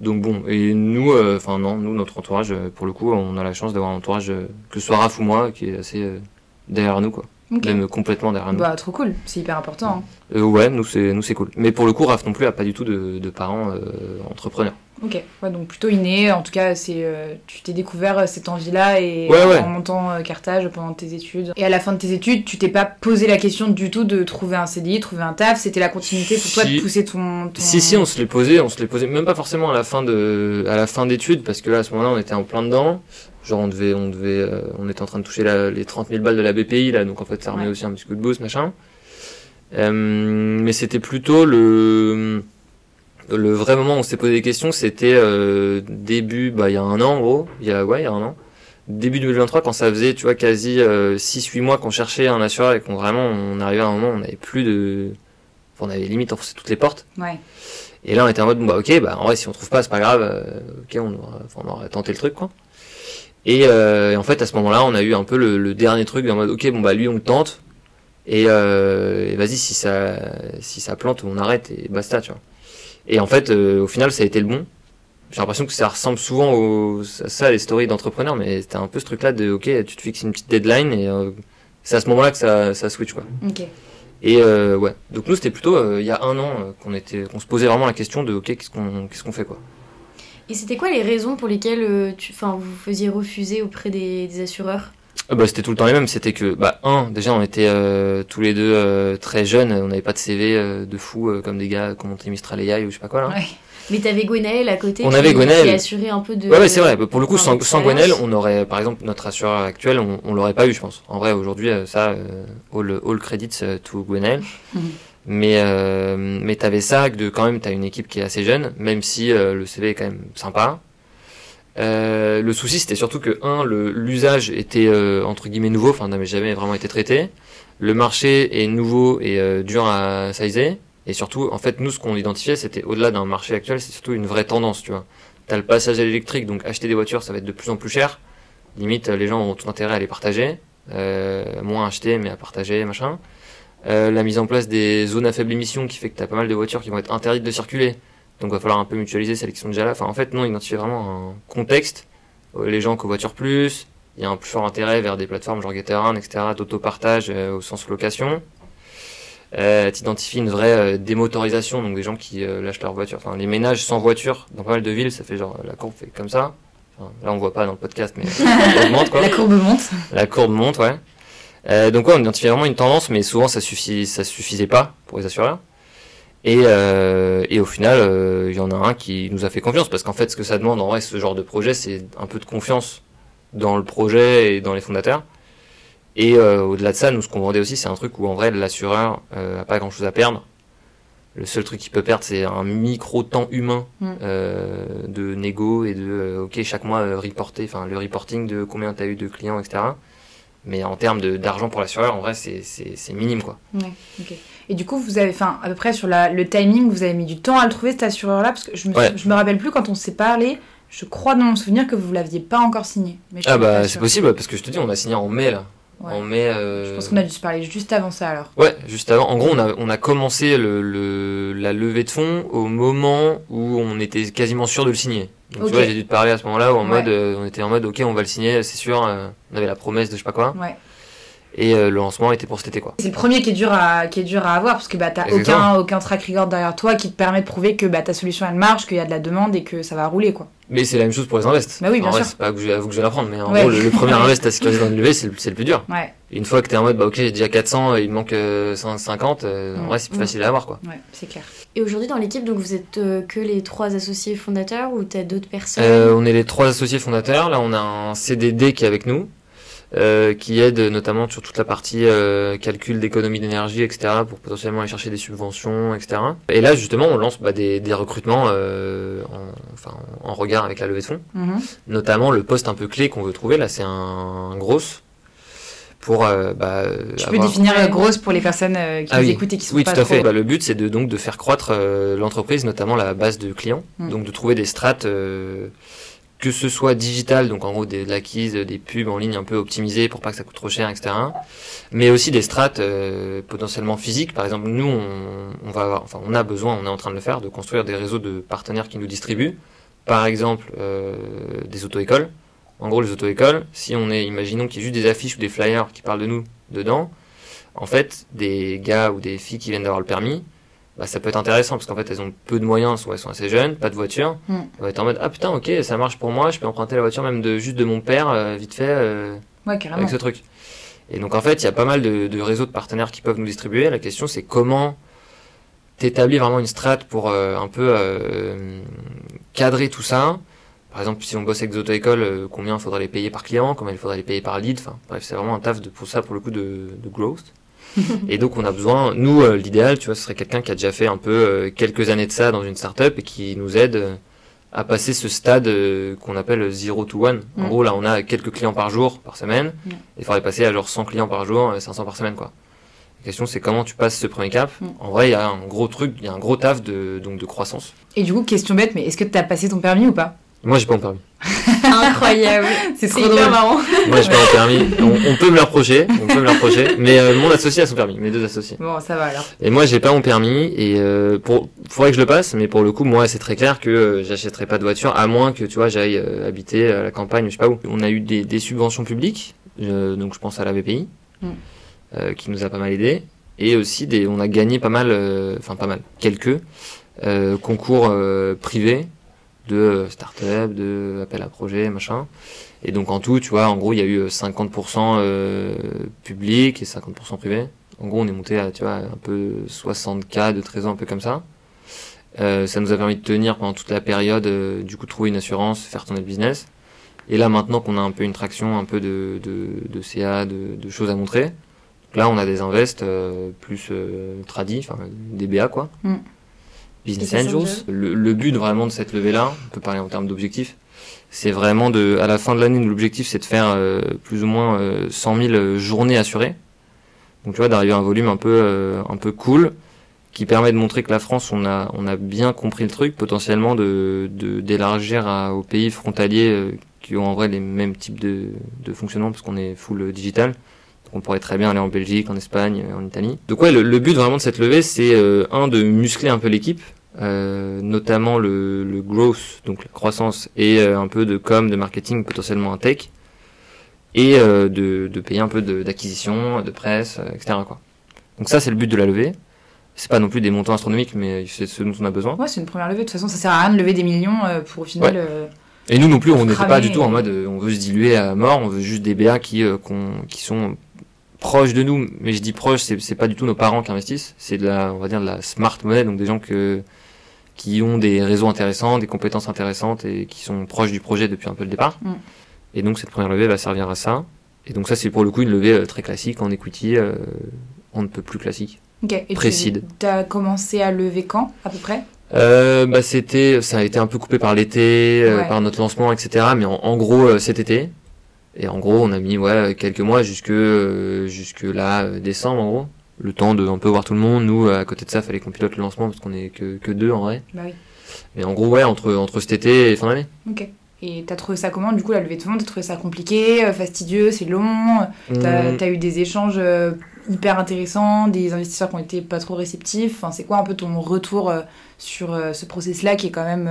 Donc bon, et nous, euh, enfin non, nous notre entourage, pour le coup, on a la chance d'avoir un entourage, que ce soit Raph ou moi, qui est assez euh, derrière nous, quoi, Ok. même complètement derrière nous. Bah, trop cool. C'est hyper important. hein. Euh, ouais, nous c'est nous c'est cool. Mais pour le coup, Raph non plus a pas du tout de, de parents euh, entrepreneurs. Ok. Ouais, donc plutôt inné. En tout cas, c'est euh, tu t'es découvert cette envie-là et Ouais, ouais. en montant Carthage pendant tes études. Et à la fin de tes études, tu t'es pas posé la question du tout de trouver un CDI, trouver un taf. C'était la continuité pour toi de pousser ton. ton- Si si, on se l'est posé, on se l'est posé même pas forcément à la fin de à la fin d'études parce que là à ce moment-là, on était en plein dedans. Genre on devait on devait euh, on était en train de toucher la- les 30 000 balles de la BPI là, donc en fait ça remet Ouais. aussi un petit coup de boost machin. Euh, mais c'était plutôt le le vrai moment où on s'est posé des questions, c'était euh, début, bah il y a un an en gros, il y a ouais il y a un an, début 2023 quand ça faisait tu vois quasi 6-8 mois qu'on cherchait un assureur et qu'on vraiment on arrivait à un moment où on n'avait plus de, enfin, on avait limite enfoncé toutes les portes. Ouais. Et là on était en mode bon bah ok bah en vrai si on trouve pas c'est pas grave, ok on aura, on aura tenté le truc quoi. Et, euh, et en fait à ce moment-là on a eu un peu le, le dernier truc en mode ok bon bah lui on le tente et, euh, et vas-y si ça si ça plante on arrête et basta tu vois. Et en fait euh, au final ça a été le bon. J'ai l'impression que ça ressemble souvent au, à ça les stories d'entrepreneurs mais c'était un peu ce truc là de ok tu te fixes une petite deadline et euh, c'est à ce moment-là que ça, ça switch quoi. Ok. Et euh, ouais, donc nous c'était plutôt euh, il y a un an qu'on était, qu'on se posait vraiment la question de ok qu'est-ce qu'on qu'est-ce qu'on fait quoi. Et c'était quoi les raisons pour lesquelles euh, tu, enfin, vous vous faisiez refuser auprès des, des assureurs? Euh, bah, c'était tout le temps les mêmes, c'était que bah un déjà on était euh, tous les deux euh, très jeunes, on n'avait pas de CV euh, de fou comme des gars ont monté Mistral ou je sais pas quoi là. Ouais. Mais t'avais Gwenaël à côté On qui, avait Gwenaël. qui assurait un peu de. Ouais, ouais c'est vrai. Bah, Pour le coup, sans, sans on aurait, par exemple, notre assureur actuel, on, on l'aurait pas eu, je pense. En vrai, aujourd'hui, ça, all, all credits to Gwenel. Mais, euh, mais t'avais ça, de quand même, t'as une équipe qui est assez jeune, même si euh, le CV est quand même sympa. Euh, le souci, c'était surtout que, un, le- l'usage était, euh, entre guillemets, nouveau, enfin, n'avait jamais vraiment été traité. Le marché est nouveau et dur à sizer. Et surtout, en fait, nous, ce qu'on identifiait, c'était au-delà d'un marché actuel, c'est surtout une vraie tendance, tu vois. T'as le passage à l'électrique, donc acheter des voitures, ça va être de plus en plus cher. Limite, les gens ont tout intérêt à les partager. Moins acheter, mais à partager, machin. Euh, la mise en place des zones à faible émission qui fait que t'as pas mal de voitures qui vont être interdites de circuler. Donc va falloir un peu mutualiser celles qui sont déjà là. Enfin, en fait, nous, on identifie vraiment un contexte. Euh, Les gens covoiturent plus. Il y a un plus fort intérêt vers des plateformes genre Gatorade, etc., d'autopartage euh, au sens location. Euh, T'identifies une vraie euh, démotorisation, donc des gens qui lâchent leur voiture. Enfin, les ménages sans voiture dans pas mal de villes, ça fait genre la courbe fait comme ça. Enfin, là, on voit pas dans le podcast, mais ça augmente quoi. La courbe monte. La courbe monte, ouais. Euh, donc ouais, on identifie vraiment une tendance, mais souvent ça suffit, ça suffisait pas pour les assureurs. Et, euh, et au final, euh, il y en a un qui nous a fait confiance parce qu'en fait, ce que ça demande en vrai, ce genre de projet, c'est un peu de confiance dans le projet et dans les fondateurs. Et au-delà de ça, nous, ce qu'on vendait aussi, c'est un truc où en vrai, l'assureur euh, a pas grand-chose à perdre. Le seul truc qu'il peut perdre, c'est un micro temps humain Mm. de négo et de ok chaque mois reporter, enfin le reporting de combien tu as eu de clients, etc. Mais en termes d'argent pour l'assureur, en vrai, c'est- minime quoi. Ouais. Et du coup, vous avez, enfin, à peu près sur la, le timing, vous avez mis du temps à le trouver cet assureur-là, parce que je me, Ouais. je me rappelle plus quand on s'est parlé. Je crois dans mon souvenir que vous l'aviez pas encore signé. Mais Ah bah c'est possible parce que je te dis, on a signé en mai là. Ouais. En mai. euh, Je pense qu'on a dû se parler juste avant ça alors. Ouais, juste avant. En gros, on a, on a commencé le, le, la levée de fonds au moment où on était quasiment sûr de le signer. Donc tu vois, j'ai dû te parler à ce moment-là où en Ouais. mode, euh, on était en mode, ok, on va le signer, c'est sûr. euh, on avait la promesse de je sais pas quoi. Ouais. Et euh, le lancement était pour cet été, quoi. C'est le premier qui est dur à, qui est dur à avoir parce que bah, t'as aucun, aucun track record derrière toi qui te permet de prouver que bah, ta solution elle marche, qu'il y a de la demande et que ça va rouler quoi. Mais c'est la même chose pour les invests. Bah oui, bien en vrai, sûr. c'est pas que je, à vous que je vais l'apprendre, mais en Ouais. gros, le, le premier invest à sécuriser dans une levée, c'est le, c'est le plus dur. Ouais, une fois que t'es en mode, bah ok, j'ai déjà 400, et il me manque euh, 150, euh, en vrai, c'est plus Mm. facile à avoir, quoi. ouais, c'est clair. Et aujourd'hui, dans l'équipe, donc vous êtes euh, que les trois associés fondateurs ou t'as d'autres personnes? Euh, on est les trois associés fondateurs. Là, on a un CDD qui est avec nous, euh, qui aide notamment sur toute la partie euh, calcul d'économie d'énergie, etc., pour potentiellement aller chercher des subventions, etc. Et là, justement, on lance bah, des, des recrutements euh, en, enfin, en regard avec la levée de fonds. Mhm. Notamment le poste un peu clé qu'on veut trouver. Là, c'est un, gros pour euh, bah, Tu peux définir euh, grosse pour les personnes euh, qui Ah nous oui. écoutent et qui sont Oui, pas tout à trop. fait. Bah, le but, c'est de, donc de faire croître euh, l'entreprise, notamment la base de clients. Mm. Donc de trouver des strates, euh, que ce soit digital, donc en gros de l'acquise, des pubs en ligne un peu optimisées pour pas que ça coûte trop cher, etc. Mais aussi des strates euh, potentiellement physiques. Par exemple, nous, on, on va avoir, enfin, on a besoin, on est en train de le faire, de construire des réseaux de partenaires qui nous distribuent. Par exemple, euh, des auto-écoles. En gros, les auto-écoles, si on est, imaginons qu'il y ait juste des affiches ou des flyers qui parlent de nous dedans, en fait, des gars ou des filles qui viennent d'avoir le permis, bah, ça peut être intéressant parce qu'en fait, elles ont peu de moyens, soit elles sont assez jeunes, pas de voiture. Mm. On va être en mode, ah putain, ok, ça marche pour moi, je peux emprunter la voiture même de juste de mon père, euh, vite fait, euh, Ouais, carrément. avec ce truc. Et donc, en fait, il y a pas mal de, de réseaux de partenaires qui peuvent nous distribuer. La question, c'est comment t'établis vraiment une strat pour euh, un peu euh, cadrer tout ça? Par exemple, si on bosse avec des auto-écoles, euh, combien il faudrait les payer par client, combien il faudrait les payer par lead? Enfin, bref, c'est vraiment un taf de, pour ça, pour le coup, de, de growth. Et donc, on a besoin, nous, euh, l'idéal, tu vois, ce serait quelqu'un qui a déjà fait un peu euh, quelques années de ça dans une startup et qui nous aide euh, à passer ce stade qu'on appelle zero to one. En Mm. gros, là, on a quelques clients par jour, par semaine. Mm. Il faudrait passer à genre 100 clients par jour, euh, 500 par semaine, quoi. La question, c'est comment tu passes ce premier cap. Mm. En vrai, il y a un gros truc, il y a un gros taf de, donc de croissance. Et du coup, question bête, mais est-ce que t'as passé ton permis ou pas? Moi, j'ai pas mon permis. Incroyable. C'est trop hyper marrant. Moi, j'ai pas mon permis. On, on peut me le reprocher, on peut me le reprocher. Mais euh, mon associé a son permis, mes deux associés. Bon, ça va alors. Et moi, j'ai pas mon permis et euh, pour, faudrait que je le passe. Mais pour le coup, moi, c'est très clair que euh, j'achèterai pas de voiture à moins que tu vois, j'aille euh, habiter à la campagne, je sais pas où. On a eu des, des subventions publiques, euh, donc je pense à la BPI, Mm. euh, qui nous a pas mal aidé. Et aussi, des, on a gagné pas mal, euh, enfin pas mal, quelques euh, concours euh, privés de euh, start-up, de appel à projet, machin. Et donc en tout, tu vois, en gros, il y a eu euh, 50% euh, public et 50% privé. En gros, on est monté à, tu vois, un peu 60K de trésor, un peu comme ça. Euh, ça nous a permis de tenir pendant toute la période, euh, du coup, trouver une assurance, faire tourner le business. Et là, maintenant qu'on a un peu une traction, un peu de, de, CA, de, choses à montrer, là, on a des invests euh, plus euh, tradis, enfin des BA, quoi. Mm. Business Angels. Le, le but vraiment de cette levée-là, on peut parler en termes d'objectifs, c'est vraiment de, à la fin de l'année, l'objectif c'est de faire euh, plus ou moins euh, 100 000 journées assurées. Donc tu vois, d'arriver à un volume un peu, euh, un peu cool, qui permet de montrer que la France, on a, on a bien compris le truc, potentiellement de, de d'élargir à- aux pays frontaliers euh, qui ont en vrai les mêmes types de, de fonctionnement, parce qu'on est full digital. On pourrait très bien aller en Belgique, en Espagne, en Italie. Donc ouais, le, le but vraiment de cette levée, c'est euh, un de muscler un peu l'équipe, euh, notamment le, le growth, donc la croissance, et euh, un peu de com, de marketing, potentiellement un tech, et euh, de, de payer un peu d'acquisition, de, presse, euh, etc. Quoi. Donc ça, c'est le but de la levée. C'est pas non plus des montants astronomiques, mais c'est ce dont on a besoin. Ouais, c'est une première levée. De toute façon, ça sert à rien de lever des millions euh, pour au final. Ouais. euh, Et nous non plus, on n'était pas du tout en mode on veut se diluer à mort, on veut juste des BA qui, euh, qu'on- qui sont proches de nous. Mais je dis proches, c'est, pas du tout nos parents qui investissent, c'est de la, on va dire de la smart money, donc des gens que, qui ont des réseaux intéressants, des compétences intéressantes et qui sont proches du projet depuis un peu le départ. Mm. Et donc cette première levée va servir à ça. Et donc ça c'est pour le coup une levée euh, très classique en equity, euh, on ne peut plus classique. Ok. Et Précide. Tu as commencé à lever quand, à peu près? Euh, bah c'était, ça a été un peu coupé par l'été, euh, par notre lancement, etc. Mais en, en gros cet été. Et en gros, on a mis ouais quelques mois jusque euh, jusque là euh, décembre en gros. Le temps de un peu voir tout le monde. Nous à côté de ça, fallait qu'on pilote le lancement parce qu'on est que que deux en vrai. Bah oui. Mais en gros ouais entre entre cet été et fin d'année. Ok. Et t'as trouvé ça comment Du coup, la levée de fonds, t'as trouvé ça compliqué, euh, fastidieux, c'est long? T'as Hum, as eu des échanges hyper intéressants, des investisseurs qui ont été pas trop réceptifs? Enfin, c'est quoi un peu ton retour sur ce process-là qui est quand même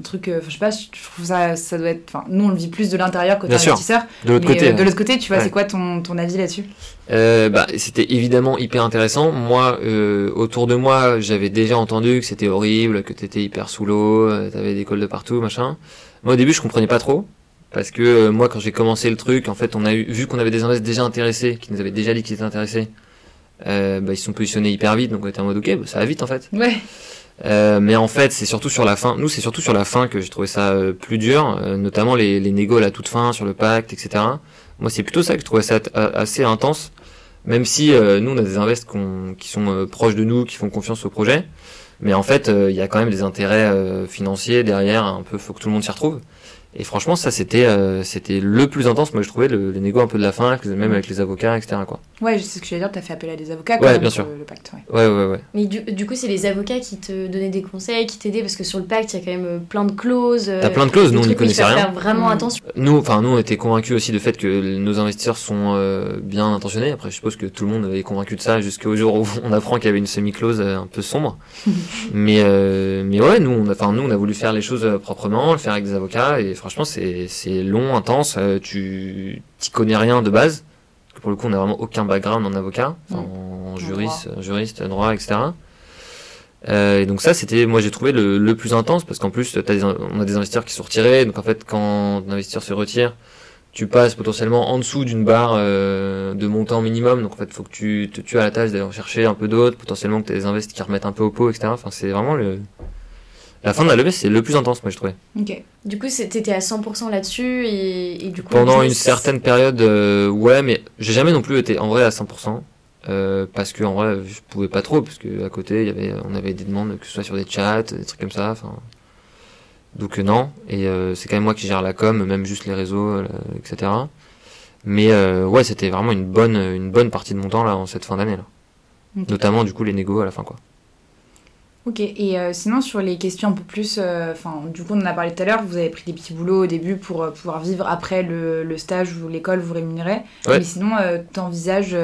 un truc, euh, je sais pas, je trouve ça, ça doit être. Enfin, nous, on le vit plus de l'intérieur côté Bien sûr. investisseur. De l'autre côté. euh, de l'autre côté, tu vois, Ouais. c'est quoi ton, ton avis là-dessus? Euh, bah, c'était évidemment hyper intéressant. Moi, euh, autour de moi, j'avais déjà entendu que c'était horrible, que t'étais hyper sous l'eau, t'avais des cols de partout, machin. Moi, au début, je comprenais pas trop. Parce que moi, quand j'ai commencé le truc, en fait, on a eu, vu qu'on avait des investisseurs déjà intéressés, qui nous avaient déjà dit qu'ils étaient intéressés, bah, ils se sont positionnés hyper vite, donc on était en mode ok, bah, ça va vite en fait. Ouais. Euh, mais en fait, c'est surtout sur la fin. Nous, c'est surtout sur la fin que j'ai trouvé ça euh, plus dur, euh, notamment les, les négos à toute fin sur le pacte, etc. Moi, c'est plutôt ça que je trouvais ça a- assez intense. Même si euh, nous, on a des invests qu'on- qui sont euh, proches de nous, qui font confiance au projet, mais en fait, euh, il y a quand même des intérêts euh, financiers derrière. Un peu, faut que tout le monde s'y retrouve. Et franchement, ça, c'était euh, c'était le plus intense. Moi, je trouvais le, les négos un peu de la fin, avec même avec les avocats, etc. Quoi. Ouais, je sais ce que j'allais dire, t'as fait appel à des avocats quand Ouais, même bien pour sûr. Le, le pacte, ouais. Ouais, ouais, ouais. Mais du, du coup, c'est les avocats qui te donnaient des conseils, qui t'aidaient, parce que sur le pacte, il y a quand même euh, plein de clauses. euh, T'as plein de clauses. Nous, on n'y connaissait rien. faire vraiment Mm. attention. Nous, enfin, nous, on était convaincus aussi du fait que nos investisseurs sont euh, bien intentionnés. Après, je suppose que tout le monde est convaincu de ça jusqu'au jour où on apprend qu'il y avait une semi-close euh, un peu sombre. mais, euh, mais ouais, nous, on a, enfin, nous, on a voulu faire les choses euh, proprement, le faire avec des avocats, et franchement, c'est, c'est long, intense. euh, tu, t'y connais rien de base. Parce que Pour le coup, on n'a vraiment aucun background en avocat, enfin, en juriste, juriste, droit, etc. Euh, et donc ça, c'était, moi j'ai trouvé le, le plus intense parce qu'en plus, t'as des, on a des investisseurs qui sont retirés. Donc en fait, quand un investisseur se retire, tu passes potentiellement en dessous d'une barre euh, de montant minimum. Donc en fait, il faut que tu te tues à la tâche d'aller en chercher un peu d'autres, potentiellement que tu as des invests qui remettent un peu au pot, etc. Enfin, c'est vraiment le... La fin de la levée, c'est le plus intense, moi je trouvais. Ok. Du coup, t'étais à 100% là-dessus, et, et du coup... Pendant une certaine période, euh, ouais, mais j'ai jamais non plus été en vrai à 100%. Euh, parce que en vrai, je pouvais pas trop, parce que à côté, il y avait, on avait des demandes, que ce soit sur des chats, des trucs comme ça. Enfin, donc euh, non. Et euh, c'est quand même moi qui gère la com, même juste les réseaux, euh, etc. Mais euh, ouais, c'était vraiment une bonne, une bonne partie de mon temps là en cette fin d'année là. Notamment du coup les négos à la fin quoi. Ok, et euh, sinon sur les questions un peu plus, euh, enfin du coup on en a parlé tout à l'heure, vous avez pris des petits boulots au début pour euh, pouvoir vivre après le, le stage ou l'école vous rémunérait. Ouais. Mais sinon t'envisages,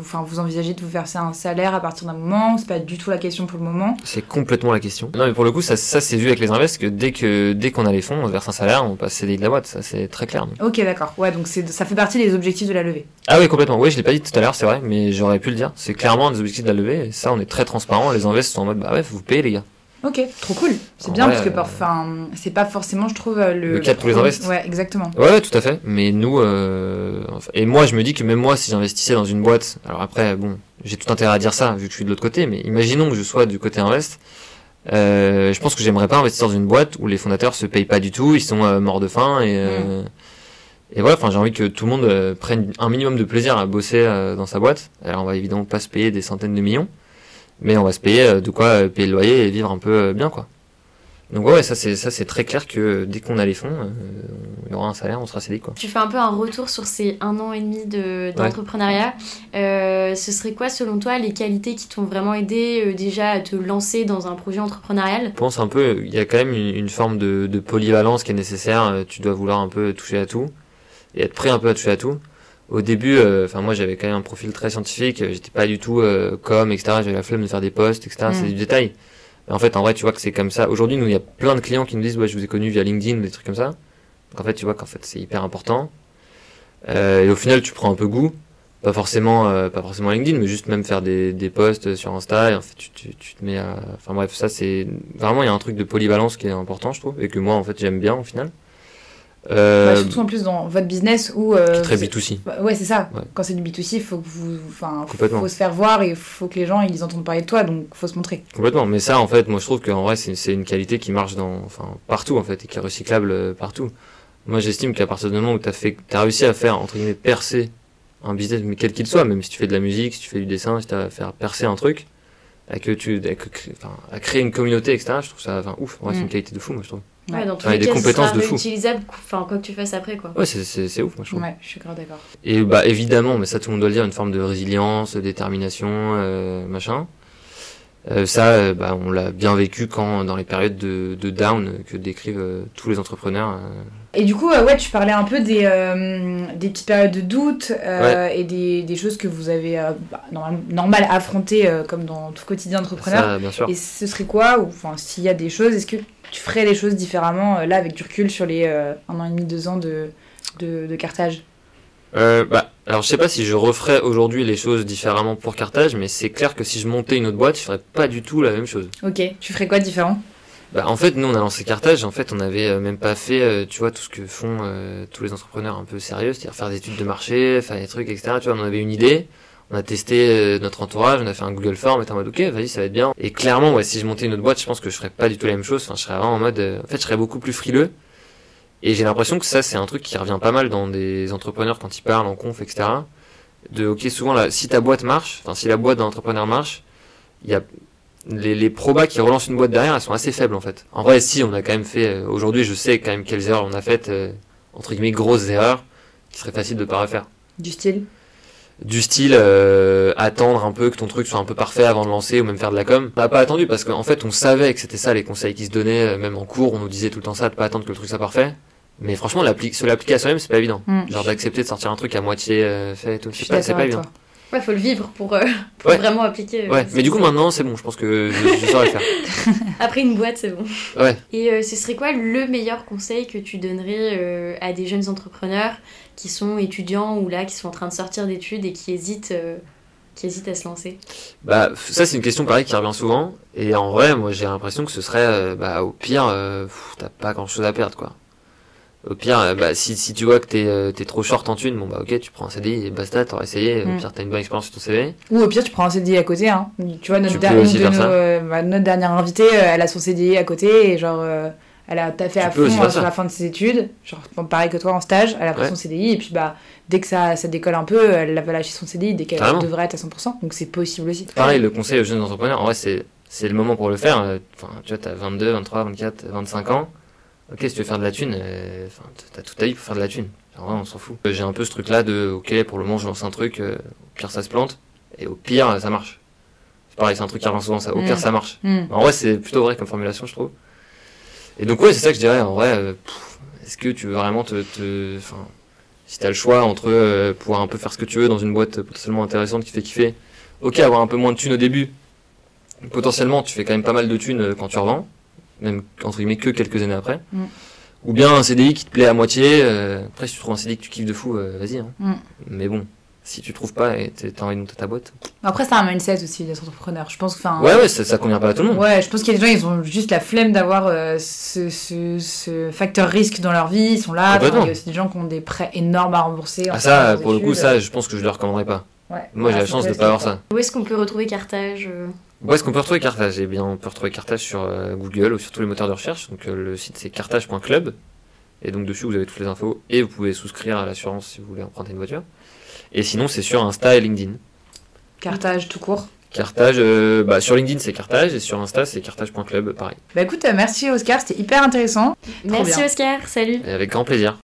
enfin vous envisagez de vous verser un salaire à partir d'un moment, c'est pas du tout la question pour le moment. C'est complètement la question. Non mais pour le coup ça, ça c'est vu avec les invests que dès que dès qu'on a les fonds, on se verse un salaire, on passe CDI de la boîte, ça c'est très clair. Ok d'accord, ouais donc c'est ça fait partie des objectifs de la levée. Ah oui, complètement. Oui, je l'ai pas dit tout à l'heure, c'est vrai, mais j'aurais pu le dire. C'est clairement un des objectifs de la levée, et ça, on est très transparent. Les invests sont en mode, bah ouais, faut vous payer, les gars. Ok, trop cool. C'est En bien parce que euh, enfin c'est pas forcément je trouve euh, le. Le cas de tous les invests. Ouais exactement. Ouais, ouais, tout à fait. Mais nous, euh, enfin, et moi, je me dis que même moi, si j'investissais dans une boîte, alors après, bon, j'ai tout intérêt à dire ça, vu que je suis de l'autre côté, mais imaginons que je sois du côté invest. Euh, je pense que j'aimerais pas investir dans une boîte où les fondateurs se payent pas du tout, ils sont euh, morts de faim et euh, et voilà. Enfin, j'ai envie que tout le monde prenne un minimum de plaisir à bosser dans sa boîte. Alors, on va évidemment pas se payer des centaines de millions, mais on va se payer euh, de quoi euh, payer le loyer et vivre un peu euh, bien, quoi. Donc ouais, ça c'est ça c'est très clair que dès qu'on a les fonds, euh, il y aura un salaire, on sera cédé quoi. Tu fais un peu un retour sur ces un an et demi de- d'entrepreneuriat. Euh, ce serait quoi, selon toi, les qualités qui t'ont vraiment aidé euh, déjà à te lancer dans un projet entrepreneurial? Je pense un peu, il y a quand même une, une forme de, de polyvalence qui est nécessaire. Tu dois vouloir un peu toucher à tout et être prêt un peu à toucher à tout. Au début, euh, enfin moi j'avais quand même un profil très scientifique, euh, j'étais pas du tout euh, com, etc. J'avais la flemme de faire des posts, etc. C'est Mm. du détail. Mais en fait, en vrai, tu vois que c'est comme ça. Aujourd'hui, nous, il y a plein de clients qui nous disent, ouais, je vous ai connu via LinkedIn, des trucs comme ça. Donc en fait, tu vois qu'en fait, c'est hyper important. Euh, et au final, tu prends un peu goût. Pas forcément, euh, pas forcément LinkedIn, mais juste même faire des, des posts sur Insta. Et en fait, tu, tu, tu te mets à, enfin bref, ça c'est vraiment il y a un truc de polyvalence qui est important, je trouve, et que moi en fait j'aime bien au final. Euh, Bah, surtout en plus dans votre business où. euh, très vous- B2C. Bah, Ouais, c'est ça. Ouais. Quand c'est du B2C, il faut que vous. Enfin, Complètement. faut se faire voir et il faut que les gens ils entendent parler de toi, donc faut se montrer. Complètement. Mais ça, en fait, moi, je trouve qu'en vrai, c'est c'est une qualité qui marche dans, enfin, partout, en fait, et qui est recyclable euh, partout. Moi, j'estime qu'à partir du moment où t'as fait, t'as réussi à faire, entre guillemets, percer un business, mais quel qu'il soit, même si tu fais de la musique, si tu fais du dessin, si t'as à faire percer un truc, à que tu, à, que- enfin, à créer une communauté, etc., je trouve ça, enfin, ouf. Ouais, c'est Mm. une qualité de fou, moi, je trouve. Ouais, dans tous les des cas, ce compétences sera de fou. réutilisable, enfin, quoi que tu fasses après, quoi. Ouais, c'est, ouf, moi, je trouve. Ouais, je suis grave d'accord. Et bah évidemment, mais ça tout le monde doit le dire, une forme de résilience, de détermination, euh, machin. Euh, ça, euh, bah, on l'a bien vécu quand dans les périodes de, de down que décrivent euh, tous les entrepreneurs. Et du coup, ouais, tu parlais un peu des, euh, des petites périodes de doute euh, et des, des choses que vous avez euh, bah, normal, normal euh, comme dans tout quotidien d'entrepreneur. Ça, bien sûr. Et ce serait quoi enfin, s'il y a des choses, est-ce que tu ferais les choses différemment là avec du recul sur les un an et demi, deux ans de, de, de cartage? Euh, bah, alors je sais pas si je referais aujourd'hui les choses différemment pour Carthage, mais c'est clair que si je montais une autre boîte, je ferais pas du tout la même chose. Ok, tu ferais quoi de différent? Bah, en fait, nous on a lancé Carthage, en fait on avait euh, même pas fait, euh, tu vois, tout ce que font euh, tous les entrepreneurs un peu sérieux, c'est-à-dire faire des études de marché, faire des trucs, etc. Tu vois, on avait une idée, on a testé euh, notre entourage, on a fait un Google Form, on était en mode ok, vas-y, ça va être bien. Et clairement, ouais, si je montais une autre boîte, je pense que je ferais pas du tout la même chose. Enfin, je serais vraiment en mode, euh, en fait, je serais beaucoup plus frileux. Et j'ai l'impression que ça, c'est un truc qui revient pas mal dans des entrepreneurs quand ils parlent en conf, etc. De ok, souvent là, si ta boîte marche, enfin si la boîte d'un entrepreneur marche, il y a les, les probas qui relancent une boîte derrière, elles sont assez faibles en fait. En vrai, si on a quand même fait, euh, aujourd'hui, je sais quand même quelles erreurs on a faites, euh, entre guillemets, grosses erreurs, qui seraient faciles de pas refaire. Du style? Du style euh, attendre un peu que ton truc soit un peu parfait avant de lancer ou même faire de la com. On n'a pas attendu parce qu'en fait on savait que c'était ça les conseils qui se donnaient, euh, même en cours on nous disait tout le temps ça, de pas attendre que le truc soit parfait. Mais franchement, se l'appliquer à soi-même, c'est pas évident. Hmm. Genre d'accepter de sortir un truc à moitié euh, fait et tout. C'est pas, pas évident. toi. Ouais, faut le vivre pour, euh, pour Ouais. vraiment appliquer. euh, Ouais, mais du coup maintenant c'est bon, je pense que je, je saurais le faire. Après une boîte, c'est bon. Ouais. Et euh, ce serait quoi le meilleur conseil que tu donnerais à des jeunes entrepreneurs qui sont étudiants ou là, qui sont en train de sortir d'études et qui hésitent, euh, qui hésitent à se lancer Bah ça c'est une question pareille qui revient souvent. Et en vrai, moi j'ai l'impression que ce serait, euh, bah au pire, euh, t'as pas grand chose à perdre quoi. Au pire, euh, bah, si, si tu vois que t'es euh, t'es trop short en thune, bon bah ok, tu prends un CDI et basta, t'auras essayé. Au Mm. pire, t'as une bonne expérience sur ton CV. Ou au pire, tu prends un CDI à côté. Hein. Tu vois, notre, Tu der- peux une aussi de faire nos, ça. euh, bah, notre dernière invitée, euh, elle a son CDI à côté et genre, euh, elle a taffé Tu à peux fond euh, sur ça. la fin de ses études. Genre, pareil que toi en stage, elle a pris Ouais. son CDI et puis bah, dès que ça, ça décolle un peu, elle va lâcher son CDI dès qu'elle devrait être à 100%. Donc c'est possible aussi. Pareil, le conseil aux jeunes entrepreneurs, en vrai, c'est, c'est le moment pour le faire. Euh, Enfin, tu vois, t'as 22, 23, 24, 25 ans. Ok, si tu veux faire de la thune, euh, enfin, t'as toute ta vie pour faire de la thune. Genre, on s'en fout. Euh, J'ai un peu ce truc-là de, ok, pour le moment, je lance un truc, euh, au pire, ça se plante, et au pire, ça marche. C'est pareil, c'est un truc qui revient souvent, ça. Au Mm. pire, ça marche. Hmm. En vrai, c'est plutôt vrai comme formulation, je trouve. Et donc, ouais, c'est ça que je dirais. En vrai, euh, est-ce que tu veux vraiment te, te, enfin, si t'as le choix entre euh, pouvoir un peu faire ce que tu veux dans une boîte potentiellement intéressante qui fait kiffer, ok, avoir un peu moins de thunes au début. Potentiellement, tu fais quand même pas mal de thunes euh, quand tu revends, même entre guillemets que quelques années après. Mm. Ou bien un CDI qui te plaît à moitié. euh, après, si tu trouves un CDI que tu kiffes de fou, euh, vas-y. Hein. Mm. Mais bon, si tu trouves pas et t'as envie de monter ta boîte. Après, c'est un mindset aussi d'être entrepreneur. Je pense que, enfin. Ouais, ouais, ça, ça convient pas à tout le monde. Ouais, je pense qu'il y a des gens, ils ont juste la flemme d'avoir euh, ce, ce, ce facteur risque dans leur vie. Ils sont là. Il y a aussi des gens qui ont des prêts énormes à rembourser. en Ah, ça, pour le coup, ça, je pense que je le recommanderais pas. Ouais. Moi, j'ai la chance de être pas avoir ça. Où est-ce qu'on peut retrouver Carthage euh Où est-ce qu'on peut retrouver Carthage? Eh bien, on peut retrouver Carthage sur euh, Google ou sur tous les moteurs de recherche. Donc, euh, le site, c'est carthage.club. Et donc, dessus, vous avez toutes les infos. Et vous pouvez souscrire à l'assurance si vous voulez emprunter une voiture. Et sinon, c'est sur Insta et LinkedIn. Cartage tout court. Carthage, euh, bah, sur LinkedIn, c'est Carthage. Et sur Insta, c'est carthage.club, pareil. Bah écoute, euh, merci Oscar, c'était hyper intéressant. Merci. Oscar, salut Et avec grand plaisir.